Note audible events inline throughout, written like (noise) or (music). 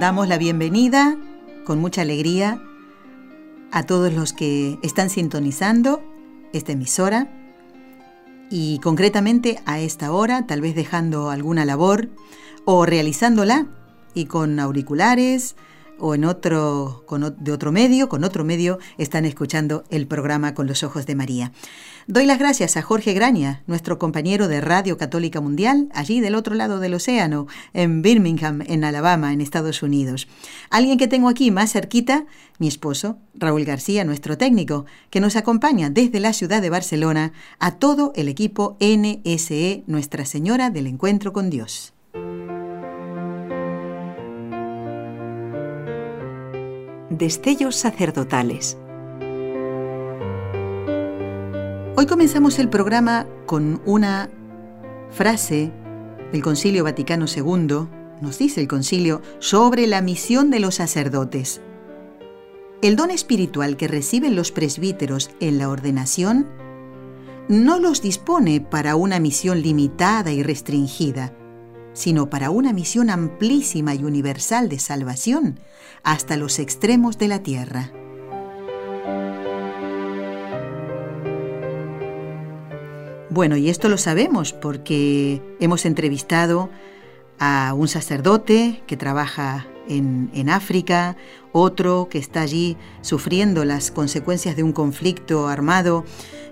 Damos la bienvenida con mucha alegría a todos los que están sintonizando esta emisora y concretamente a esta hora, tal vez dejando alguna labor o realizándola y con auriculares, o en otro, de otro medio, con otro medio, están escuchando el programa Con los Ojos de María. Doy las gracias a Jorge Graña, nuestro compañero de Radio Católica Mundial, allí del otro lado del océano, en Birmingham, en Alabama, en Estados Unidos. Alguien que tengo aquí más cerquita, mi esposo, Raúl García, nuestro técnico, que nos acompaña desde la ciudad de Barcelona a todo el equipo NSE Nuestra Señora del Encuentro con Dios. Destellos sacerdotales. Hoy comenzamos el programa con una frase del Concilio Vaticano II, nos dice el concilio, sobre la misión de los sacerdotes. El don espiritual que reciben los presbíteros en la ordenación no los dispone para una misión limitada y restringida, sino para una misión amplísima y universal de salvación hasta los extremos de la tierra. Bueno, y esto lo sabemos porque hemos entrevistado a un sacerdote que trabaja en, África, otro que está allí sufriendo las consecuencias de un conflicto armado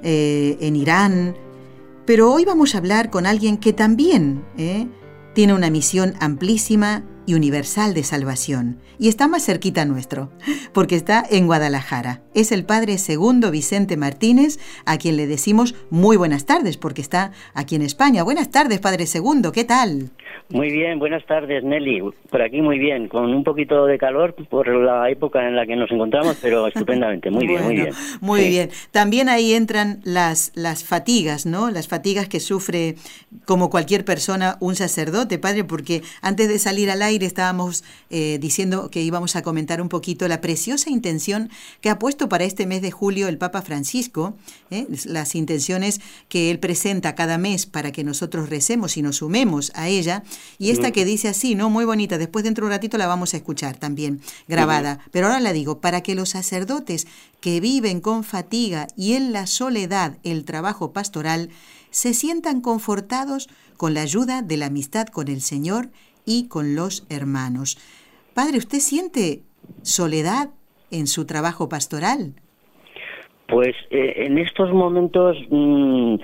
eh, en Irán. Pero hoy vamos a hablar con alguien que también eh, tiene una misión amplísima y universal de salvación. Y está más cerquita nuestro, porque está en Guadalajara. Es el padre segundo Vicente Martínez, a quien le decimos muy buenas tardes, porque está aquí en España. Buenas tardes, padre segundo, ¿qué tal? Muy bien, buenas tardes Nelly. Por aquí muy bien, con un poquito de calor por la época en la que nos encontramos, pero (laughs) estupendamente, muy bien, muy bien. Muy bien. También ahí entran las, las fatigas, ¿no? Las fatigas que sufre como cualquier persona un sacerdote, padre, porque antes de salir al aire estábamos eh, diciendo que íbamos a comentar un poquito la preciosa intención que ha puesto para este mes de julio el Papa Francisco, ¿eh? las intenciones que él presenta cada mes para que nosotros recemos y nos sumemos a ella y esta que dice así, ¿no? Muy bonita, después dentro de un ratito la vamos a escuchar también grabada. Pero ahora la digo, para que los sacerdotes que viven con fatiga y en la soledad el trabajo pastoral, se sientan confortados con la ayuda de la amistad con el Señor y con los hermanos. Padre, ¿usted siente soledad en su trabajo pastoral? Pues eh, en estos momentos mm,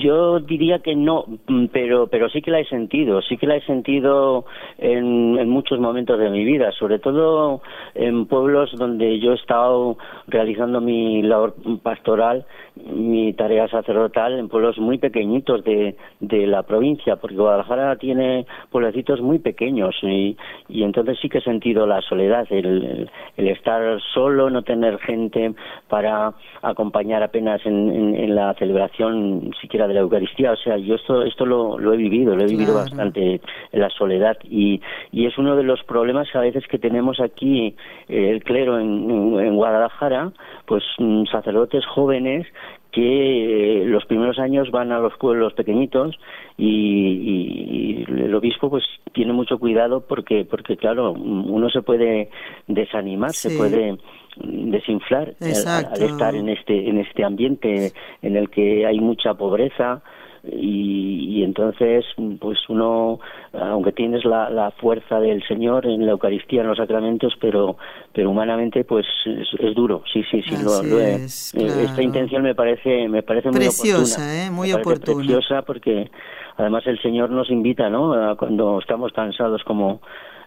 yo diría que no, mm, pero pero sí que la he sentido, sí que la he sentido en, muchos momentos de mi vida, sobre todo en pueblos donde yo he estado realizando mi labor pastoral, mi tarea sacerdotal, en pueblos muy pequeñitos de, de la provincia, porque Guadalajara tiene pueblecitos muy pequeños y, y entonces sí que he sentido la soledad, el estar solo, no tener gente para acompañar apenas en, la celebración siquiera de la Eucaristía. O sea, yo esto, esto lo, he vivido, lo he vivido bastante en la soledad y, y es uno de los problemas a veces que tenemos aquí eh, el clero en, Guadalajara, pues mm, sacerdotes jóvenes que eh, los primeros años van a los pueblos pequeñitos y, el obispo pues tiene mucho cuidado porque porque claro uno se puede desanimar se puede desinflar al, estar en este en este ambiente en el que hay mucha pobreza y, entonces pues uno aunque tienes la, la, fuerza del Señor en la Eucaristía en los sacramentos pero pero humanamente pues es, duro sí sí sí lo, eh, esta intención me parece me parece muy preciosa ¿eh? muy oportuna preciosa porque además el Señor nos invita no cuando estamos cansados como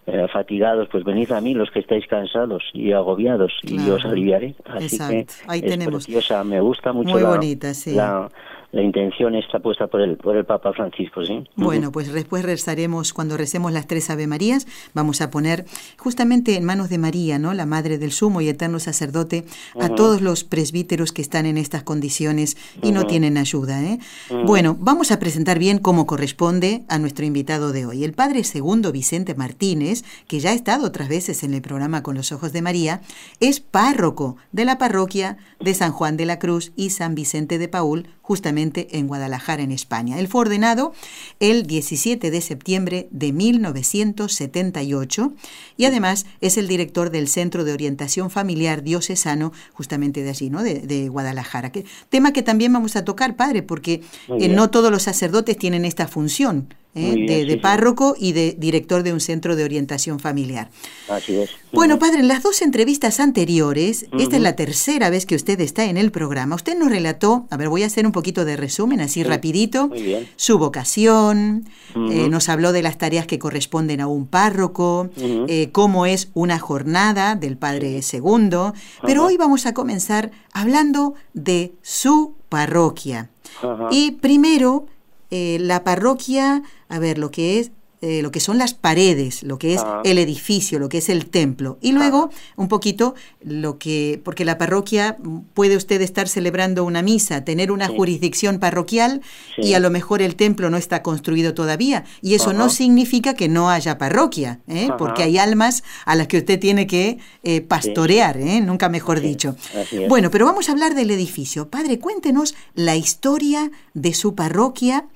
eh, fatigados, pues venid a mí los que estáis cansados y agobiados y os aliviaré. Así que Ahí es tenemos. preciosa, me gusta mucho Muy la, bonita, sí. la, la intención está puesta por el, por el Papa Francisco, ¿sí? Bueno, pues después rezaremos, cuando recemos las tres Ave Marías, vamos a poner justamente en manos de María, ¿no? La Madre del Sumo y Eterno Sacerdote, a todos los presbíteros que están en estas condiciones y no tienen ayuda, ¿eh? Bueno, vamos a presentar bien cómo corresponde a nuestro invitado de hoy. El Padre Segundo Vicente Martínez, que ya ha estado otras veces en el programa Con los Ojos de María, es párroco de la parroquia de San Juan de la Cruz y San Vicente de Paul, justamente en Guadalajara, en España. Él fue ordenado el 17 de septiembre de 1978 y además es el director del Centro de Orientación Familiar Diocesano, justamente de allí, ¿no? de, Guadalajara. Que, tema que también vamos a tocar, padre, porque eh, no todos los sacerdotes tienen esta función. ¿Eh? de, párroco y de director de un centro de orientación familiar. Así es. Bueno, padre, en las dos entrevistas anteriores, esta es la tercera vez que usted está en el programa, usted nos relató, a ver, voy a hacer un poquito de resumen, así rapidito, su vocación, eh, nos habló de las tareas que corresponden a un párroco, eh, cómo es una jornada del Padre Segundo, pero hoy vamos a comenzar hablando de su parroquia. Y primero, la parroquia a ver, lo que es eh, lo que son las paredes, lo que es ah. el edificio, lo que es el templo. Y luego, un poquito, lo que, porque la parroquia puede usted estar celebrando una misa, tener una jurisdicción parroquial y a lo mejor el templo no está construido todavía. Y eso no significa que no haya parroquia, ¿eh? porque hay almas a las que usted tiene que eh, pastorear, nunca mejor dicho. Bueno, pero vamos a hablar del edificio. Padre, cuéntenos la historia de su parroquia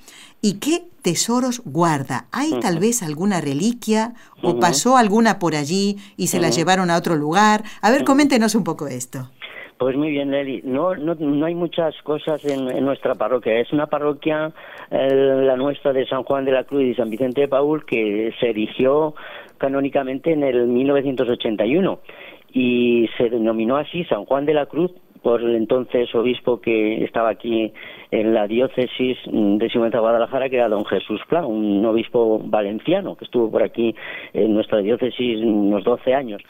¿Y qué tesoros guarda? ¿Hay tal vez alguna reliquia o pasó alguna por allí y se la llevaron a otro lugar? A ver, coméntenos un poco esto. Pues muy bien, Leli. No, no, no hay muchas cosas en, nuestra parroquia. Es una parroquia, la nuestra de San Juan de la Cruz y San Vicente de Paul, que se erigió canónicamente en el 1981 y se denominó así San Juan de la Cruz por el entonces obispo que estaba aquí en la diócesis de de Guadalajara, que era don Jesús Pla, un obispo valenciano que estuvo por aquí en nuestra diócesis unos 12 años.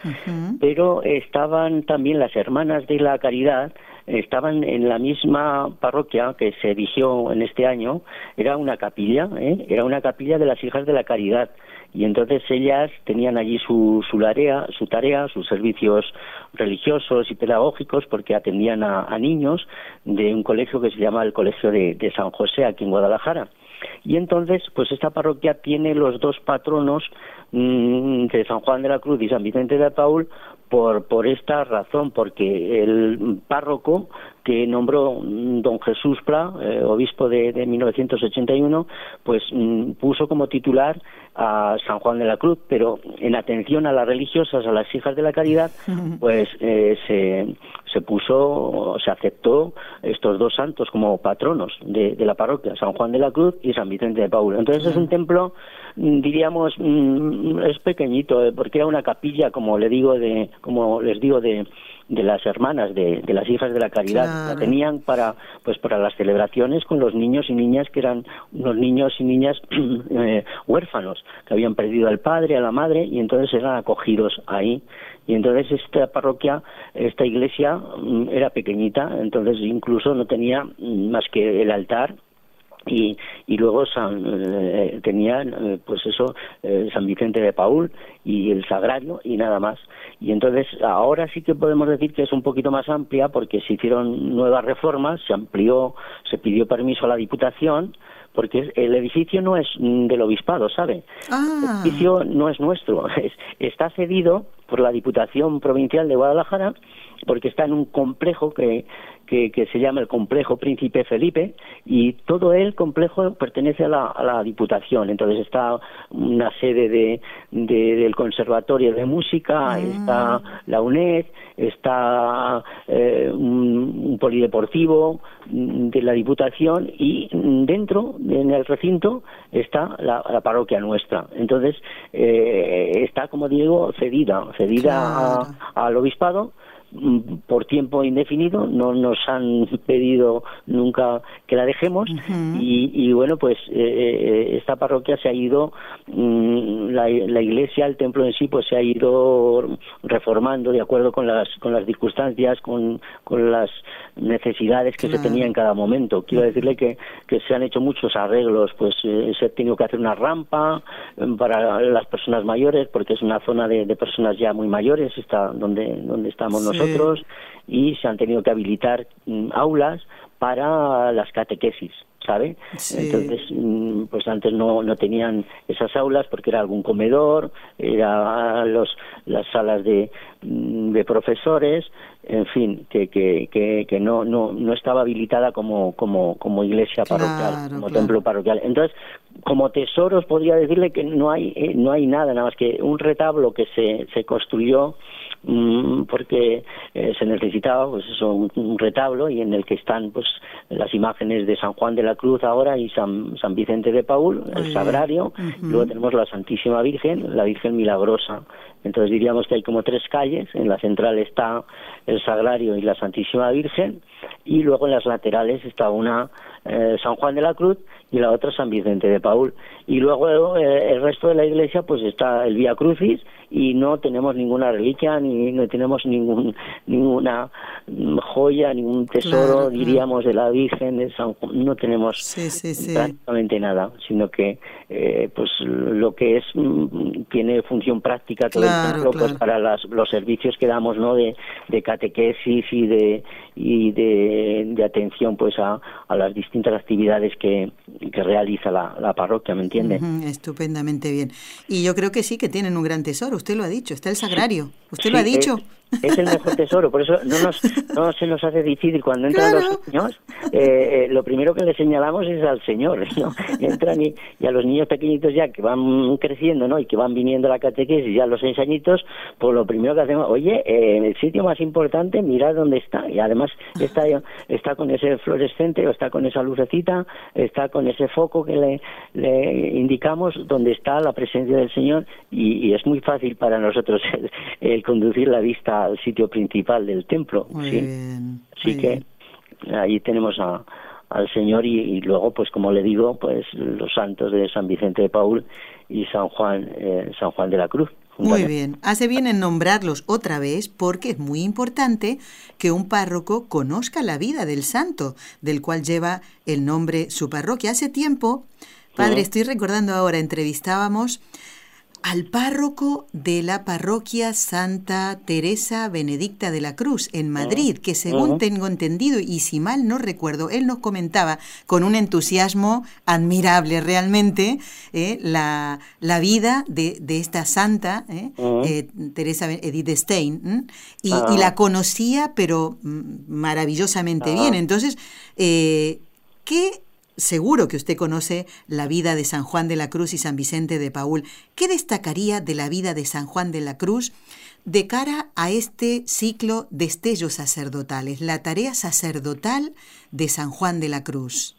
Pero estaban también las hermanas de la caridad, estaban en la misma parroquia que se erigió en este año, era una capilla, ¿eh? era una capilla de las hijas de la caridad y entonces ellas tenían allí su, su tarea, su tarea, sus servicios religiosos y pedagógicos, porque atendían a, niños de un colegio que se llama el Colegio de, San José aquí en Guadalajara. Y entonces, pues esta parroquia tiene los dos patronos mm, de San Juan de la Cruz y San Vicente de Paul por, por esta razón, porque el párroco que nombró mm, don Jesús Pla, eh, obispo de, de, 1981, pues mm, puso como titular a San Juan de la Cruz, pero en atención a las religiosas, a las hijas de la caridad, (laughs) pues eh, se, se puso, se aceptó estos dos santos como patronos de, de, la parroquia, San Juan de la Cruz y San Vicente de Paul. Entonces es un templo, mm, diríamos, es pequeñito, eh, porque era una capilla, como le digo, de, como les digo, de de las hermanas de, de las hijas de la caridad la tenían para pues para las celebraciones con los niños y niñas que eran unos niños y niñas (clears throat) eh, huérfanos que habían perdido al padre a la madre y entonces eran acogidos ahí. Y entonces esta parroquia esta iglesia mm, era pequeñita entonces incluso no tenía mm, más que el altar y, y luego San, eh, tenían eh, pues eso eh, San Vicente de Paul y el Sagrario y nada más y entonces ahora sí que podemos decir que es un poquito más amplia porque se hicieron nuevas reformas se amplió se pidió permiso a la Diputación porque el edificio no es del obispado, ¿sabe? Ah. El edificio no es nuestro, (laughs) está cedido por la Diputación Provincial de Guadalajara porque está en un complejo que, que, se llama el complejo Príncipe Felipe y todo el complejo pertenece a la, a la Diputación. Entonces está una sede de, del Conservatorio de Música, ah. está la UNED, está eh, un, polideportivo de la Diputación y dentro, en el recinto, está la, parroquia nuestra. Entonces eh, está, como digo, cedida, cedida al obispado por tiempo indefinido, no nos han pedido nunca que la dejemos y, bueno, pues eh, eh, esta parroquia se ha ido, mm, la, iglesia, el templo en sí, pues se ha ido reformando de acuerdo con las, con las circunstancias, con, con las necesidades que se tenía en cada momento. Quiero decirle que, que se han hecho muchos arreglos, pues eh, se ha tenido que hacer una rampa para las personas mayores, porque es una zona de, personas ya muy mayores, está donde, donde estamos nosotros, y se han tenido que habilitar mm, aulas para las catequesis. ¿sabe? Entonces, mm, pues antes no, no tenían esas aulas porque era algún comedor, era los, las salas de, mm, de profesores, en fin, que, que, que, no, no, no estaba habilitada como, como, como iglesia parroquial, como templo parroquial. Entonces, como tesoros podría decirle que no hay, eh, no hay nada, nada más que un retablo que se, se construyó porque eh, se necesitaba pues eso un, retablo y en el que están pues las imágenes de San Juan de la Cruz ahora y San, San Vicente de Paul el sagrario. Luego tenemos la Santísima Virgen la Virgen Milagrosa. Entonces diríamos que hay como tres calles. En la central está el sagrario y la Santísima Virgen. Y luego en las laterales está una eh, San Juan de la Cruz y la otra San Vicente de Paul. Y luego eh, el resto de la iglesia pues está el Vía Crucis y no tenemos ninguna reliquia ni no tenemos ningún ninguna joya ningún tesoro diríamos de la Virgen de San no tenemos prácticamente nada sino que eh, pues lo que es mm, tiene función práctica todo el templo pues para las, los servicios que damos no de, de catequesis y de y de, de atención pues a, a, las distintas actividades que, que realiza la, la parroquia me entiende estupendamente bien y yo creo que sí que tienen un gran tesoro usted lo ha dicho, está el sagrario. ¿Usted lo ha dicho? es el mejor tesoro, por eso no, nos, no se nos hace difícil cuando entran los niños, eh, eh, lo primero que le señalamos es al Señor, (laughs) ¿no? Entran y, a los niños pequeñitos ya que van creciendo, ¿no? Y que van viniendo a la catequesis ya a los seis añitos, pues lo primero que hacemos, oye, eh, el sitio más importante, mirad dónde está, y además está, está con ese fluorescente, o está con esa lucecita, está con ese foco que le, le indicamos donde está la presencia del Señor, y, es muy fácil para nosotros el conducir la vista al sitio principal del templo. sí, sí que ahí tenemos a, al Señor y, luego, pues como le digo, pues los santos de San Vicente de Paul y San Juan, eh, San Juan de la Cruz. Muy bien, hace bien en nombrarlos otra vez porque es muy importante que un párroco conozca la vida del santo del cual lleva el nombre su parroquia. Hace tiempo, padre, estoy recordando ahora, entrevistábamos al párroco de la parroquia Santa Teresa Benedicta de la Cruz en Madrid, que según tengo entendido y si mal no recuerdo, él nos comentaba con un entusiasmo admirable realmente eh, la, la, vida de, de esta santa, eh, eh, Teresa Edith Stein, y, y, la conocía pero mm, maravillosamente bien. Entonces, ¿qué Seguro que usted conoce la vida de San Juan de la Cruz y San Vicente de Paul. ¿Qué destacaría de la vida de San Juan de la Cruz de cara a este ciclo de estellos sacerdotales, la tarea sacerdotal de San Juan de la Cruz?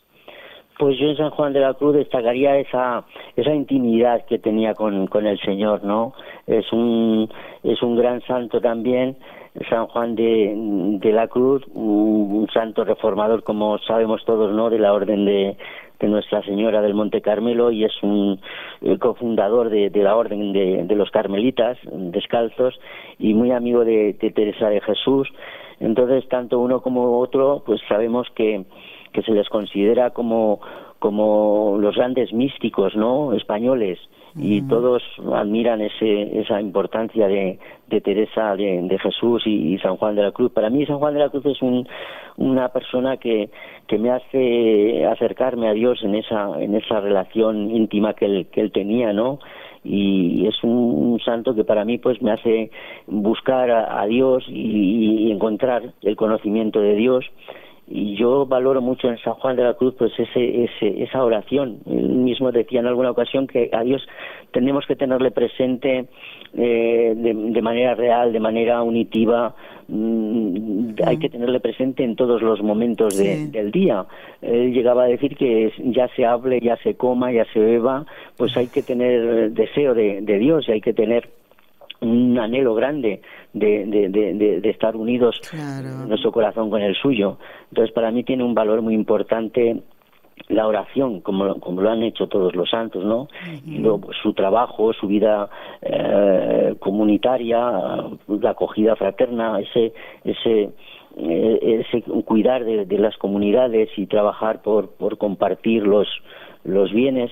Pues yo en San Juan de la Cruz destacaría esa esa intimidad que tenía con, con el Señor, ¿no? Es un es un gran santo también San Juan de, de la Cruz, un, santo reformador, como sabemos todos, ¿no? De la Orden de, de Nuestra Señora del Monte Carmelo y es un cofundador de, de, la Orden de, de, los Carmelitas descalzos y muy amigo de, de Teresa de Jesús. Entonces, tanto uno como otro, pues sabemos que, que se les considera como, como los grandes místicos, ¿no? Españoles y todos admiran ese, esa importancia de, de Teresa de, Jesús y, San Juan de la Cruz. Para mí San Juan de la Cruz es un, una persona que, que me hace acercarme a Dios en esa, en esa relación íntima que él, que él tenía, ¿no? y es un, santo que para mí pues me hace buscar a, Dios y, y, encontrar el conocimiento de Dios y yo valoro mucho en San Juan de la Cruz pues ese, ese, esa oración. Él mismo decía en alguna ocasión que a Dios tenemos que tenerle presente eh, de, manera real, de manera unitiva, mm, hay que tenerle presente en todos los momentos del día. Él llegaba a decir que ya se hable, ya se coma, ya se beba, pues hay que tener deseo de, de Dios y hay que tener un anhelo grande de, de, estar unidos nuestro corazón con el suyo. Entonces, para mí tiene un valor muy importante la oración, como, como lo han hecho todos los santos, ¿no? Y luego, pues, su trabajo, su vida eh, comunitaria, la acogida fraterna, ese, ese, eh, ese cuidar de, de, las comunidades y trabajar por, por compartir los, los bienes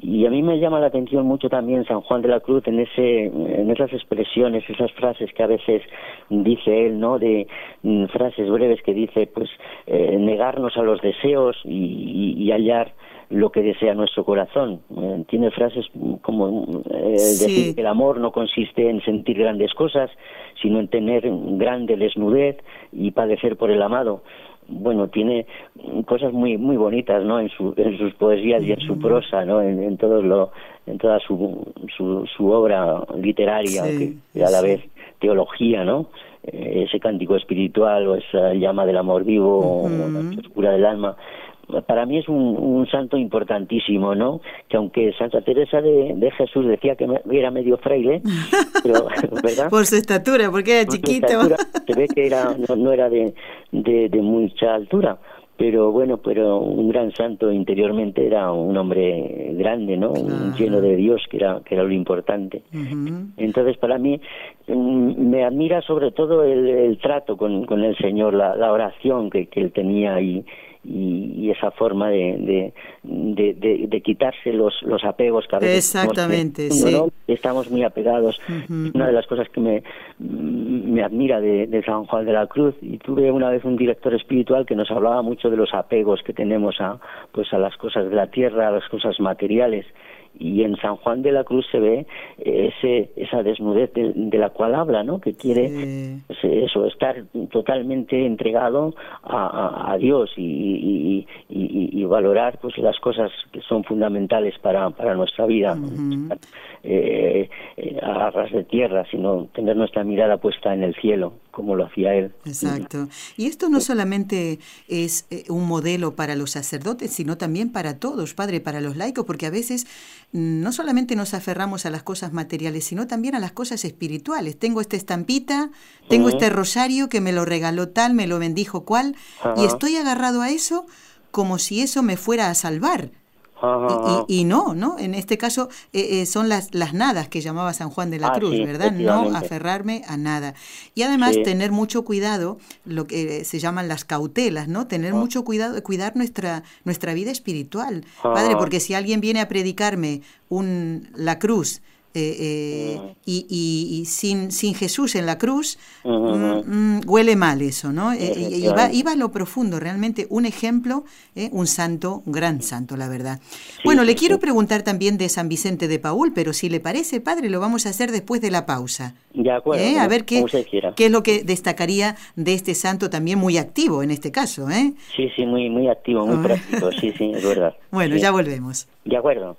y a mí me llama la atención mucho también San Juan de la Cruz en ese en esas expresiones esas frases que a veces dice él no de mm, frases breves que dice pues eh, negarnos a los deseos y, hallar lo que desea nuestro corazón. Eh, tiene frases como eh, decir que el amor no consiste en sentir grandes cosas, sino en tener grande desnudez y padecer por el amado bueno, tiene cosas muy muy bonitas, ¿no? En, su, en sus poesías y en su prosa, ¿no? En, todo lo, en toda su, su, su obra literaria, que a la vez teología, ¿no? Eh, ese cántico espiritual o esa llama del amor vivo o la oscura del alma para mí es un, un, santo importantísimo, ¿no? Que aunque Santa Teresa de, Jesús decía que era medio fraile, (laughs) pero, ¿verdad? Por su estatura, porque era chiquito. (laughs) se ve que era, no, era de, de, de, mucha altura, pero bueno, pero un gran santo interiormente era un hombre grande, ¿no? Lleno de Dios, que era, que era lo importante. Entonces, para mí, mm, me admira sobre todo el, trato con, con el Señor, la, la oración que, que él tenía y y, esa forma de, de, de, quitarse los, los apegos que a veces Exactamente, sí. estamos muy apegados. Una de las cosas que me, me admira de, San Juan de la Cruz, y tuve una vez un director espiritual que nos hablaba mucho de los apegos que tenemos a, pues a las cosas de la tierra, a las cosas materiales y en San Juan de la Cruz se ve ese, esa desnudez de, la cual habla, ¿no? Que quiere pues, eso, estar totalmente entregado a, a, Dios y, y, y, valorar pues las cosas que son fundamentales para, para nuestra vida, eh, eh, a ras de tierra, sino tener nuestra mirada puesta en el cielo como lo hacía él. Exacto. Y esto no solamente es eh, un modelo para los sacerdotes, sino también para todos, Padre, para los laicos, porque a veces mm, no solamente nos aferramos a las cosas materiales, sino también a las cosas espirituales. Tengo esta estampita, tengo este rosario que me lo regaló tal, me lo bendijo cual, y estoy agarrado a eso como si eso me fuera a salvar. Y, no, ¿no? En este caso eh, eh, son las, las nadas que llamaba San Juan de la ah, Cruz, ¿verdad? No aferrarme a nada. Y además tener mucho cuidado, lo que se llaman las cautelas, ¿no? Tener ah. mucho cuidado de cuidar nuestra, nuestra vida espiritual, Padre, porque si alguien viene a predicarme un, la cruz, eh, eh, y, y, sin, sin Jesús en la cruz, mm, mm, huele mal eso, ¿no? Eh, iba, a lo profundo, realmente un ejemplo, un santo, un gran santo, la verdad. bueno, le quiero preguntar también de San Vicente de Paul, pero si le parece, padre, lo vamos a hacer después de la pausa. De acuerdo. A ver qué, qué es lo que destacaría de este santo también muy activo en este caso, ¿eh? Sí, sí, muy, muy activo, muy ah. práctico, sí, sí, es verdad. (laughs) Bueno, ya volvemos. De acuerdo.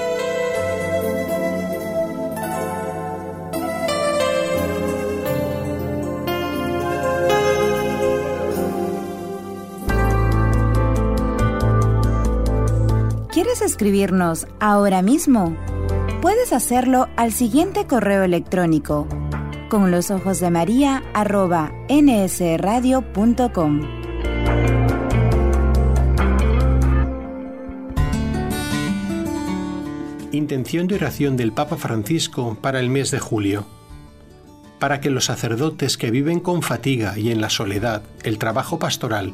Escribirnos ahora mismo? Puedes hacerlo al siguiente correo electrónico con los ojos de María arroba nsradio.com. Intención de oración del Papa Francisco para el mes de julio. Para que los sacerdotes que viven con fatiga y en la soledad el trabajo pastoral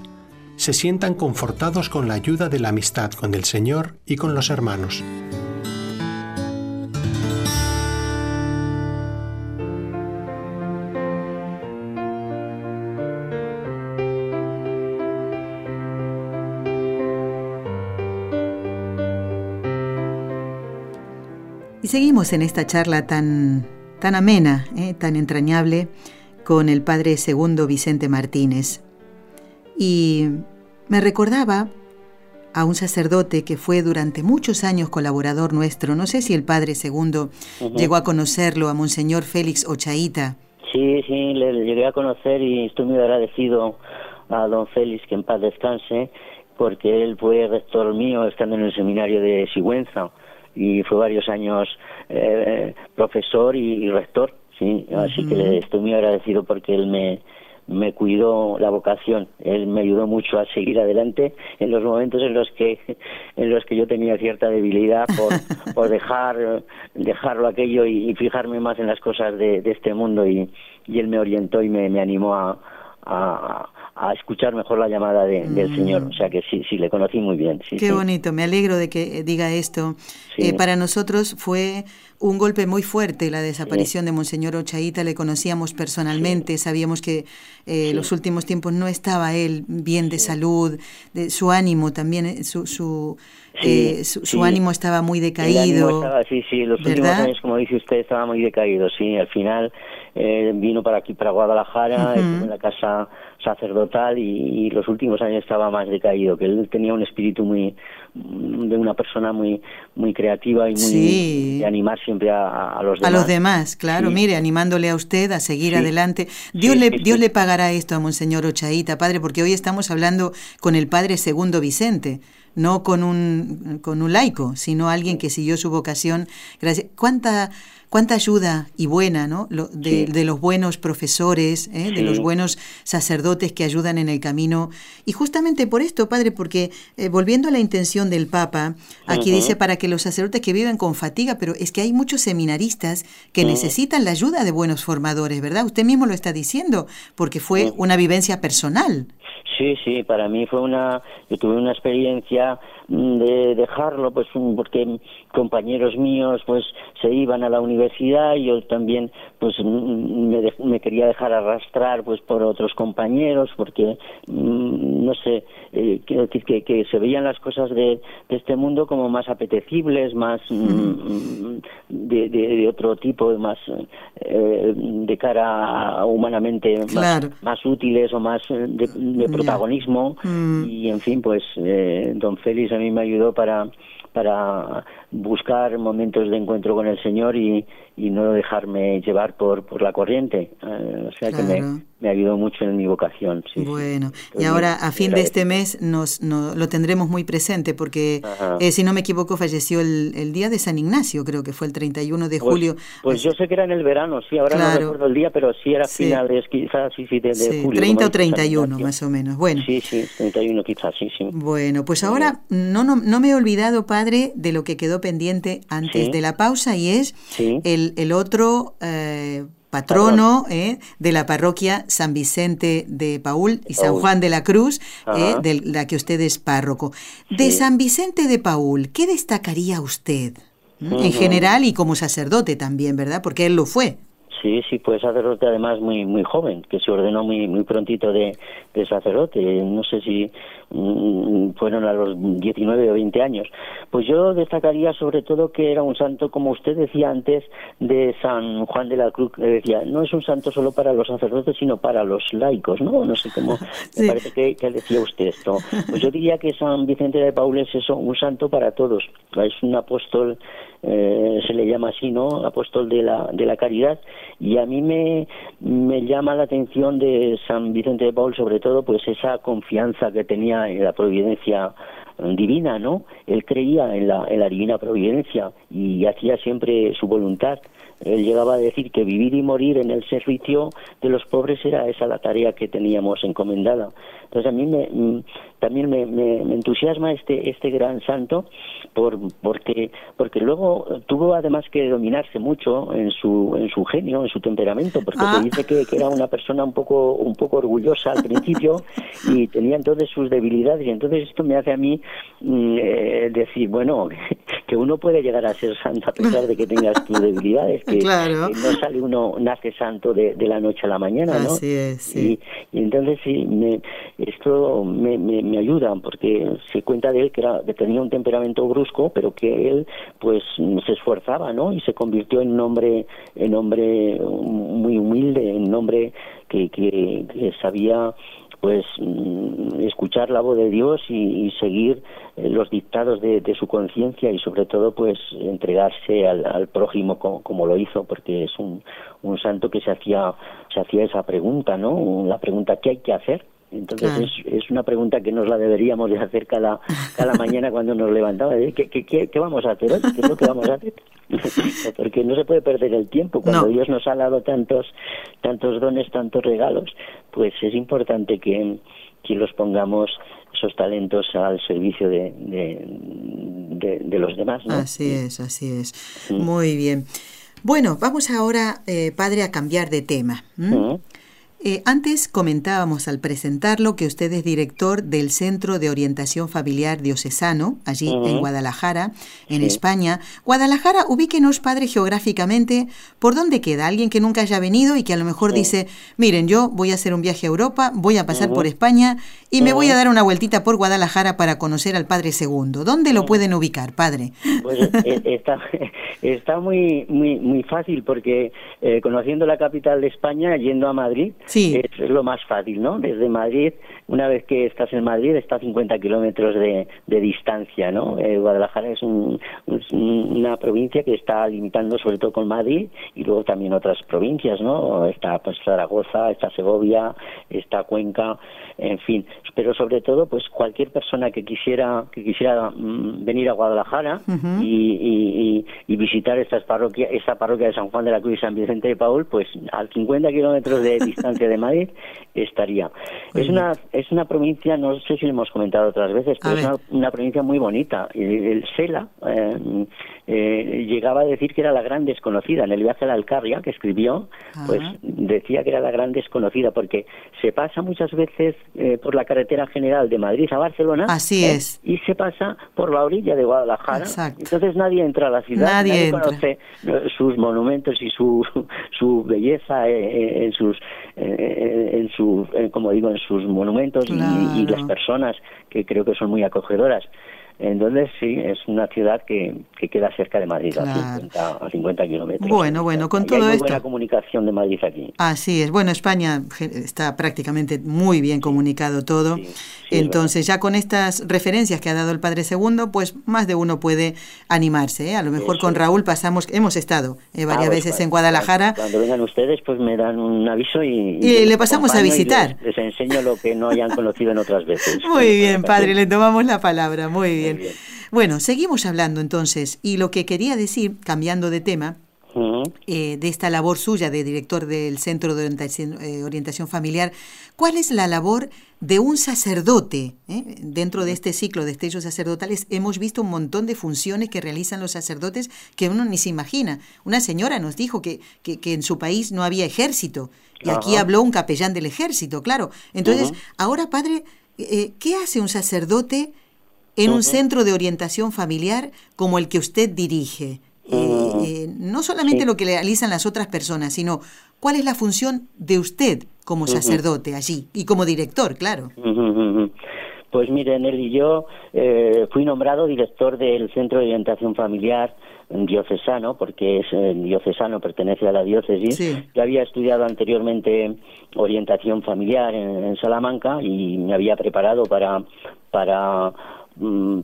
se sientan confortados con la ayuda de la amistad con el Señor y con los hermanos. Y seguimos en esta charla tan, tan amena, eh, tan entrañable, con el padre segundo Vicente Martínez. Y me recordaba a un sacerdote que fue durante muchos años colaborador nuestro. No sé si el padre segundo llegó a conocerlo, a Monseñor Félix Ochaíta. Sí, sí, le, llegué a conocer y estoy muy agradecido a don Félix que en paz descanse, porque él fue rector mío estando en el seminario de Sigüenza y fue varios años eh, profesor y, rector, sí, así que le estoy muy agradecido porque él me, me cuidó la vocación, él me ayudó mucho a seguir adelante en los momentos en los que (laughs) en los que yo tenía cierta debilidad por, (laughs) por dejar dejarlo aquello y, fijarme más en las cosas de, este mundo y, y él me orientó y me, me animó a, a, a escuchar mejor la llamada del Señor. O sea que sí, sí, le conocí muy bien. Qué bonito, me alegro de que diga esto. Eh, para nosotros fue un golpe muy fuerte la desaparición de Monseñor Ochaíta, le conocíamos personalmente, sabíamos que eh, los últimos tiempos no estaba él bien de salud, de, su ánimo también, eh, su, su, ánimo estaba muy decaído. sí, sí, los últimos años, como dice usted, estaba muy decaído, sí, al final vino para aquí, para Guadalajara, estuvo en la casa sacerdotal y, los últimos años estaba más decaído, que él tenía un espíritu muy de una persona muy muy creativa y muy de animar siempre a, los demás. A los demás, claro, mire, animándole a usted a seguir adelante. Dios le Dios le pagará esto a Monseñor Ochaíta, padre, porque hoy estamos hablando con el padre Segundo Vicente no con un, con un laico, sino alguien que siguió su vocación. Gracias. ¿Cuánta, cuánta ayuda y buena, ¿no? de, los buenos profesores, ¿eh? de los buenos sacerdotes que ayudan en el camino. Y justamente por esto, Padre, porque eh, volviendo a la intención del Papa, aquí dice para que los sacerdotes que viven con fatiga, pero es que hay muchos seminaristas que necesitan la ayuda de buenos formadores, ¿verdad? Usted mismo lo está diciendo, porque fue una vivencia personal. Sí, sí, para mí fue una, yo tuve una experiencia de dejarlo, pues mm, porque compañeros míos pues se iban a la universidad y yo también pues mm, me, me quería dejar arrastrar pues por otros compañeros porque no sé, eh, quiero decir que, que, se veían las cosas de, de, este mundo como más apetecibles, más de, de, otro tipo, más eh, de cara humanamente más, útiles o más eh, de, de protagonismo. Mm. y en fin pues eh, don Félix a mí me ayudó para para buscar momentos de encuentro con el Señor y, y no dejarme llevar por, por la corriente. Eh, o sea que me, me, ayudó mucho en mi vocación. bueno, y ahora a fin de este mes nos, lo tendremos muy presente porque, eh, si no me equivoco, falleció el, el, día de San Ignacio, creo que fue el 31 de pues, julio. Pues yo sé que era en el verano, sí, ahora no recuerdo el día, pero sí era finales, quizás, sí, sí, de, julio. 30 o 31 más o menos. Bueno. Sí, sí, 31 quizás, sí, sí. Bueno, pues ahora no, no, no me he olvidado, padre, de lo que quedó pendiente antes de la pausa y es el el, otro eh, patrono eh, de la parroquia San Vicente de Paul y San Juan de la Cruz, eh, de la que usted es párroco. De San Vicente de Paul, ¿qué destacaría usted? En general y como sacerdote también, ¿verdad? Porque él lo fue. Sí, sí, pues sacerdote además muy muy joven, que se ordenó muy muy prontito de, de sacerdote. No sé si fueron a los 19 o 20 años. Pues yo destacaría sobre todo que era un santo, como usted decía antes, de San Juan de la Cruz, que decía, no es un santo solo para los sacerdotes, sino para los laicos, ¿no? No sé cómo, (laughs) me parece que, decía usted esto. Pues yo diría que San Vicente de Paul es eso, un santo para todos. Es un apóstol, eh, se le llama así, ¿no? Apóstol de la, de la caridad. Y a mí me, me llama la atención de San Vicente de Paul, sobre todo, pues esa confianza que tenía en la providencia divina, ¿no? Él creía en la, en la divina providencia y hacía siempre su voluntad. Él llegaba a decir que vivir y morir en el servicio de los pobres era esa la tarea que teníamos encomendada. Entonces a mí me, mm, también me, me, entusiasma este este gran santo por, porque porque luego tuvo además que dominarse mucho en su en su genio, en su temperamento, porque ah. dice que, que, era una persona un poco un poco orgullosa al principio y tenía entonces sus debilidades y entonces esto me hace a mí mm, eh, decir bueno que uno puede llegar a ser santo a pesar de que tengas (laughs) tus debilidades, que, no sale uno nace santo de, de, la noche a la mañana, ¿no? Así es, sí. y, y entonces sí me esto me, me, ayuda porque se cuenta de él que, era, que tenía un temperamento brusco, pero que él pues se esforzaba, ¿no? Y se convirtió en hombre, en hombre muy humilde, en hombre que, que, sabía pues mm, escuchar la voz de Dios y, seguir eh, los dictados de, su conciencia y sobre todo pues entregarse al, prójimo como, lo hizo porque es un, un santo que se hacía se hacía esa pregunta no la pregunta qué hay que hacer entonces es, es, una pregunta que nos la deberíamos de hacer cada, cada (laughs) mañana cuando nos levantamos. ¿Qué, qué, qué, vamos a hacer hoy? ¿Qué es lo que vamos a hacer? (laughs) Porque no se puede perder el tiempo. Cuando Dios nos ha dado tantos, tantos dones, tantos regalos, pues es importante que, que los pongamos esos talentos al servicio de, de, los demás. Así es, así es. Muy bien. Bueno, vamos ahora, eh, padre, a cambiar de tema. Eh, antes comentábamos al presentarlo que usted es director del Centro de Orientación Familiar Diocesano, allí en Guadalajara, en España. Guadalajara, ubíquenos, padre, geográficamente, ¿por dónde queda? Alguien que nunca haya venido y que a lo mejor dice, miren, yo voy a hacer un viaje a Europa, voy a pasar por España y me voy a dar una vueltita por Guadalajara para conocer al Padre Segundo. ¿Dónde lo pueden ubicar, padre? Pues eh, está, (laughs) está muy, muy, muy fácil porque eh, conociendo la capital de España, yendo a Madrid, sí. es, lo más fácil, ¿no? Desde Madrid, una vez que estás en Madrid, está a 50 kilómetros de, de, distancia, ¿no? Eh, Guadalajara es, una provincia que está limitando sobre todo con Madrid y luego también otras provincias, ¿no? Está pues Zaragoza, está Segovia, está Cuenca, en fin. Pero sobre todo, pues cualquier persona que quisiera que quisiera mm, venir a Guadalajara y, y, visitar estas parroquia, esta parroquia de San Juan de la Cruz y San Vicente de Paul, pues a 50 kilómetros de distancia de Madrid estaría. es una es una provincia, no sé si lo hemos comentado otras veces, pero es una, provincia muy bonita. El, Sela eh, eh, llegaba a decir que era la gran desconocida. En el viaje a la Alcarria, que escribió, pues decía que era la gran desconocida, porque se pasa muchas veces eh, por la carretera general de Madrid a Barcelona. Así ¿eh? es. Y se pasa por la orilla de Guadalajara. Entonces nadie entra a la ciudad, nadie, conoce sus monumentos y su, su belleza en sus, en sus como digo, en sus monumentos y, y las personas que creo que son muy acogedoras. Entonces, sí, es una ciudad que, que queda cerca de Madrid, a, 50, kilómetros. Bueno, bueno, con todo hay esto. buena comunicación de Madrid aquí. Así es. Bueno, España está prácticamente muy bien comunicado todo. Entonces, ya con estas referencias que ha dado el Padre Segundo, pues más de uno puede animarse. ¿eh? A lo mejor con Raúl pasamos, hemos estado eh, varias ah, pues veces en Guadalajara. Cuando vengan ustedes, pues me dan un aviso y, y, le pasamos a visitar. Les, les enseño lo que no hayan conocido en otras veces. (laughs) Muy bien, (laughs) Padre, le tomamos la palabra. Muy bien. Bueno, seguimos hablando entonces. Y lo que quería decir, cambiando de tema, eh, de esta labor suya de director del Centro de eh, Orientación, Familiar, ¿cuál es la labor de un sacerdote? Eh? Dentro de este ciclo de estellos sacerdotales hemos visto un montón de funciones que realizan los sacerdotes que uno ni se imagina. Una señora nos dijo que, que, en su país no había ejército y aquí habló un capellán del ejército, claro. Entonces, ahora, padre, ¿qué hace un sacerdote? En un centro de orientación familiar como el que usted dirige. Eh, eh, no solamente lo que realizan las otras personas, sino cuál es la función de usted como sacerdote allí y como director, claro. Pues miren, él y yo eh, fui nombrado director del Centro de Orientación Familiar diocesano, porque es diocesano, pertenece a la diócesis. Yo había estudiado anteriormente orientación familiar en, en, Salamanca y me había preparado para, para Mm,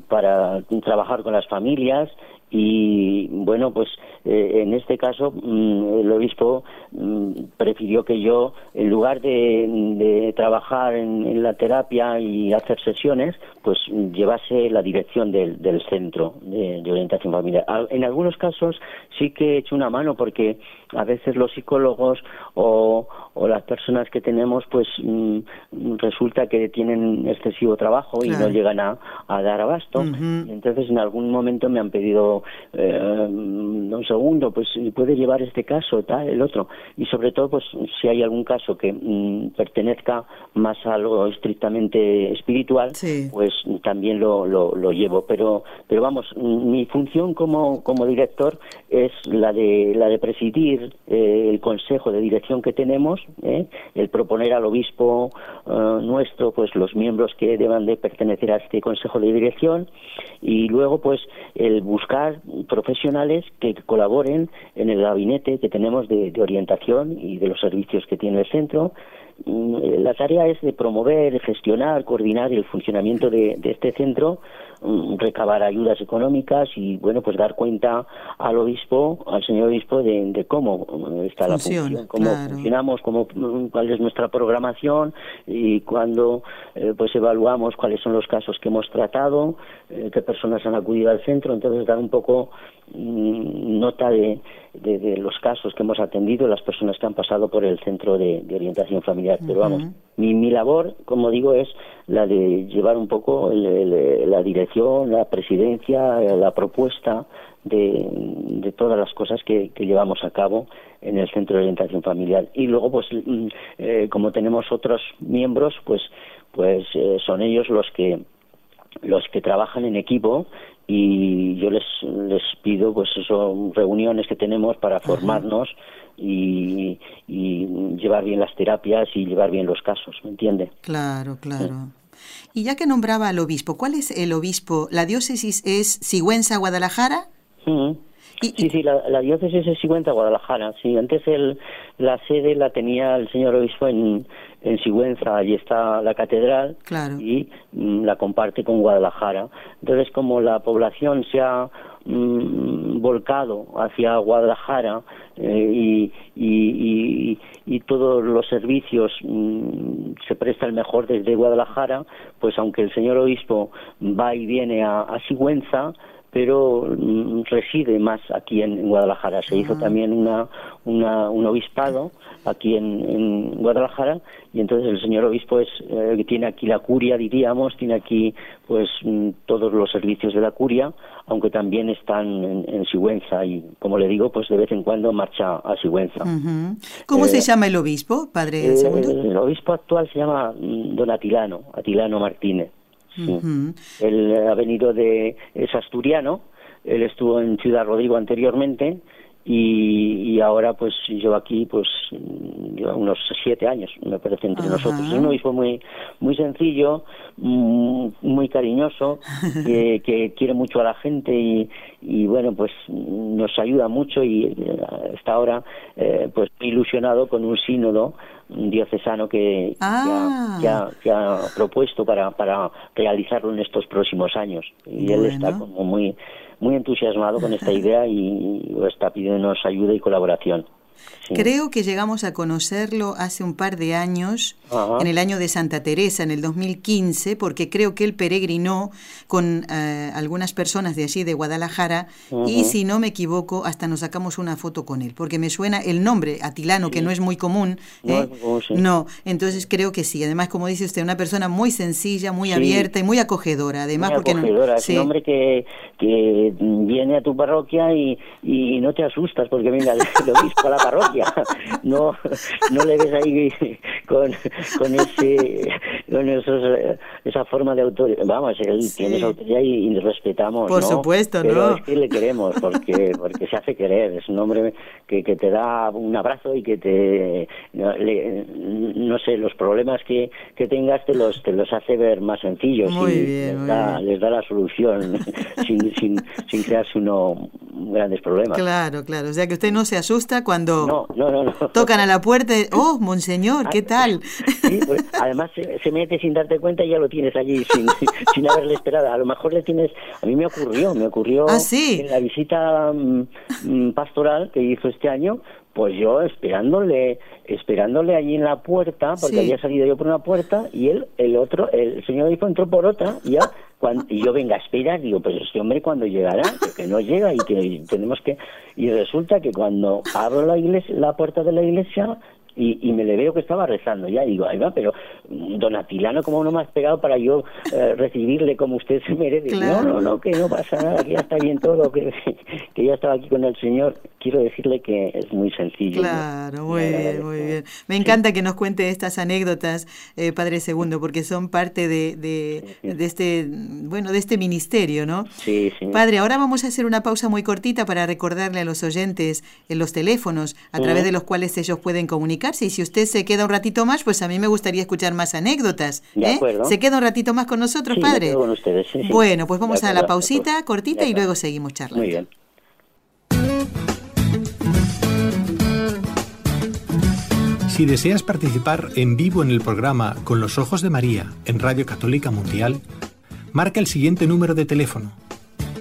para trabajar con las familias y bueno pues eh, en este caso mm, el obispo mm, prefirió que yo en lugar de, trabajar en, la terapia y hacer sesiones pues llevase la dirección del, centro de, orientación familiar. En algunos casos sí que he hecho una mano porque a veces los psicólogos o, las personas que tenemos pues resulta que tienen excesivo trabajo y no llegan a, dar abasto entonces en algún momento me han pedido eh, un segundo, pues puede llevar este caso, tal, el otro. Y sobre todo, pues si hay algún caso que mm, pertenezca más a lo estrictamente espiritual, pues también lo, lo, llevo. Pero, pero vamos, mi función como, como director es la de, la de presidir eh, el consejo de dirección que tenemos ¿eh? el proponer al obispo eh, nuestro pues los miembros que deban de pertenecer a este consejo de dirección y luego pues el buscar profesionales que colaboren en el gabinete que tenemos de, orientación y de los servicios que tiene el centro mm, la tarea es de promover, gestionar, coordinar el funcionamiento de, este centro recabar ayudas económicas y bueno pues dar cuenta al obispo al señor obispo de, cómo está la función cómo funcionamos cómo mm, cuál es nuestra programación y cuando eh, pues evaluamos cuáles son los casos que hemos tratado eh, qué personas han acudido al centro. Entonces dar un poco mm, nota de, de, los casos que hemos atendido las personas que han pasado por el centro de, orientación familiar. Pero vamos mi, mi labor como digo es la de llevar un poco la dirección, la presidencia, la propuesta de, todas las cosas que, llevamos a cabo en el Centro de Orientación Familiar. Y luego, pues, mm, eh, como tenemos otros miembros, pues, pues eh, son ellos los que los que trabajan en equipo y yo les, les pido pues eso reuniones que tenemos para formarnos y, llevar bien las terapias y llevar bien los casos, ¿me entiende? Claro, claro. Y ya que nombraba al obispo, ¿cuál es el obispo? ¿La diócesis es Sigüenza, Guadalajara? sí, sí, la, diócesis es Sigüenza, Guadalajara. Sí, antes el, la sede la tenía el señor obispo en, en Sigüenza, allí está la catedral y mm, la comparte con Guadalajara. Entonces, como la población se ha mm, volcado hacia Guadalajara eh, y, y, y, todos los servicios mm, se prestan mejor desde Guadalajara, pues aunque el señor obispo va y viene a Sigüenza, pero mm, reside más aquí en, Guadalajara. Se hizo ah. también una, un obispado aquí en, Guadalajara y entonces el señor obispo es eh, tiene aquí la curia, diríamos, tiene aquí pues mm, todos los servicios de la curia, aunque también están en, Sigüenza y como le digo, pues de vez en cuando marcha a Sigüenza. ¿Cómo se eh, llama el obispo, padre? Eh, el obispo actual se llama mm, Don Atilano, Atilano Martínez. Él ha venido de, es asturiano, él estuvo en Ciudad Rodrigo anteriormente y, ahora pues yo aquí pues lleva unos siete años me parece entre nosotros. Es un obispo muy muy sencillo mm, muy cariñoso (laughs) que, que, quiere mucho a la gente y, y bueno pues nos ayuda mucho y eh, está ahora eh, pues ilusionado con un sínodo diocesano que, ah. que, ha, propuesto para, para realizarlo en estos próximos años y él está como muy muy entusiasmado con esta idea y, está pidiéndonos ayuda y colaboración. Creo que llegamos a conocerlo hace un par de años, en el año de Santa Teresa, en el 2015, porque creo que él peregrinó con eh, algunas personas de allí, de Guadalajara, y si no me equivoco, hasta nos sacamos una foto con él, porque me suena el nombre, Atilano, que no es muy común. No, ¿eh? no, entonces creo que sí. Además, como dice usted, una persona muy sencilla, muy abierta y muy acogedora. Además, porque acogedora. es un hombre que, que viene a tu parroquia y, y no te asustas, porque venga, lo (laughs) obispo a la parroquia. No, no le ves ahí con, con ese, con esos, esa forma de autoridad. Vamos, él tiene esa autoridad y, le respetamos. Por supuesto, Pero ¿no? es que le queremos porque, (laughs) porque se hace querer. Es un hombre que, que te da un abrazo y que te, no, sé, los problemas que, que tengas te los, te los hace ver más sencillos. Muy y bien, les, da, les da la solución (laughs) sin, sin, sin crearse uno grandes problemas. Claro, claro. O sea que usted no se asusta cuando no, no, no, tocan a la puerta y, oh, monseñor, (laughs) ¿qué tal? Sí, pues, además se, mete sin darte cuenta y ya lo tienes allí sin, (laughs) sin haberle esperado. A lo mejor le tienes, a mí me ocurrió, me ocurrió ¿Ah, en la visita mm, mm, pastoral que hizo este año, pues yo esperándole, esperándole allí en la puerta, porque había salido yo por una puerta y él, el otro, el señor hijo entró por otra y ya y yo venga a esperar, digo, pues este hombre cuando llegará, que no llega y que tenemos que... Y resulta que cuando abro la iglesia, la puerta de la iglesia, y, me le veo que estaba rezando. Ya digo ahí va pero mm, don Atilano como no me has pegado para yo eh, recibirle como usted se merece no no no que no pasa nada que ya está bien todo que, que ya estaba aquí con el señor quiero decirle que es muy sencillo. Claro, muy bien, muy bien. Me encanta que nos cuente estas anécdotas, eh, Padre Segundo, porque son parte de, de, este, bueno, de este ministerio, ¿no? Sí, sí. Padre, ahora vamos a hacer una pausa muy cortita para recordarle a los oyentes en los teléfonos a través de los cuales ellos pueden comunicarse. Y si usted se queda un ratito más, pues a mí me gustaría escuchar más anécdotas. ¿eh? ¿Se queda un ratito más con nosotros, Padre? con ustedes, sí, Bueno, pues vamos a la pausita cortita y luego seguimos charlando. Muy bien. Si deseas participar en vivo en el programa Con los Ojos de María en Radio Católica Mundial, marca el siguiente número de teléfono